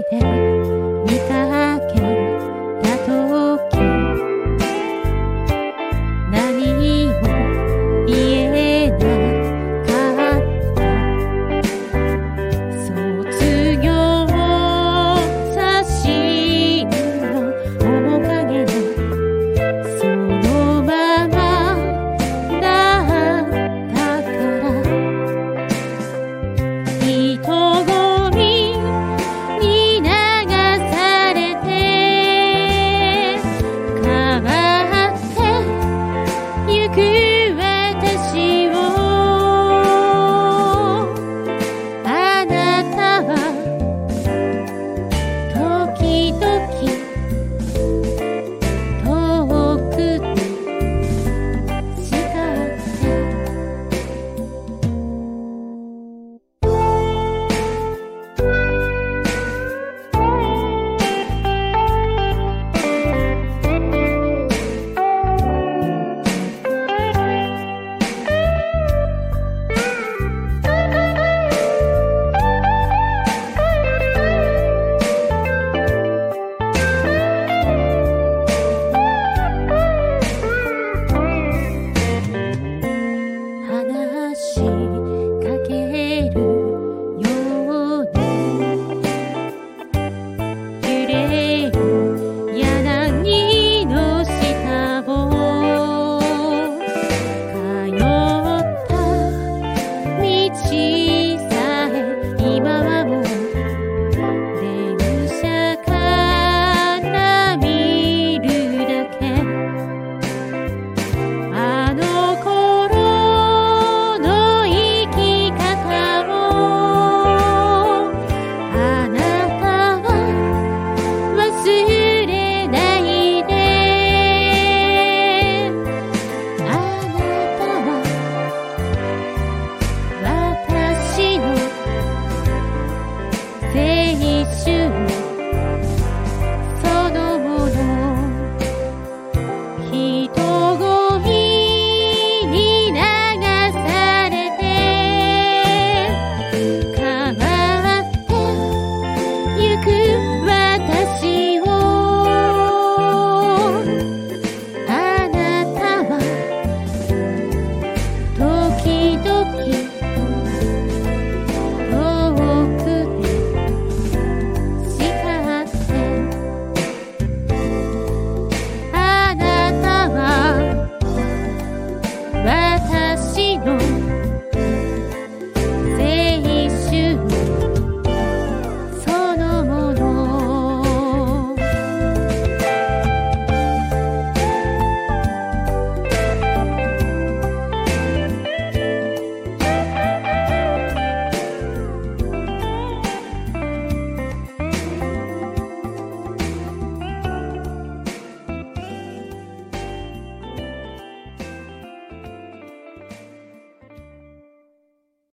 いて doggy.